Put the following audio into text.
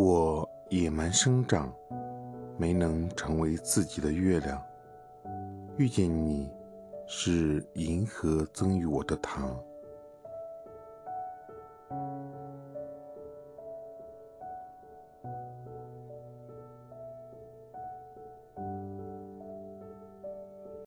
我野蛮生长没能成为自己的月亮。遇见你是银河赠予我的糖。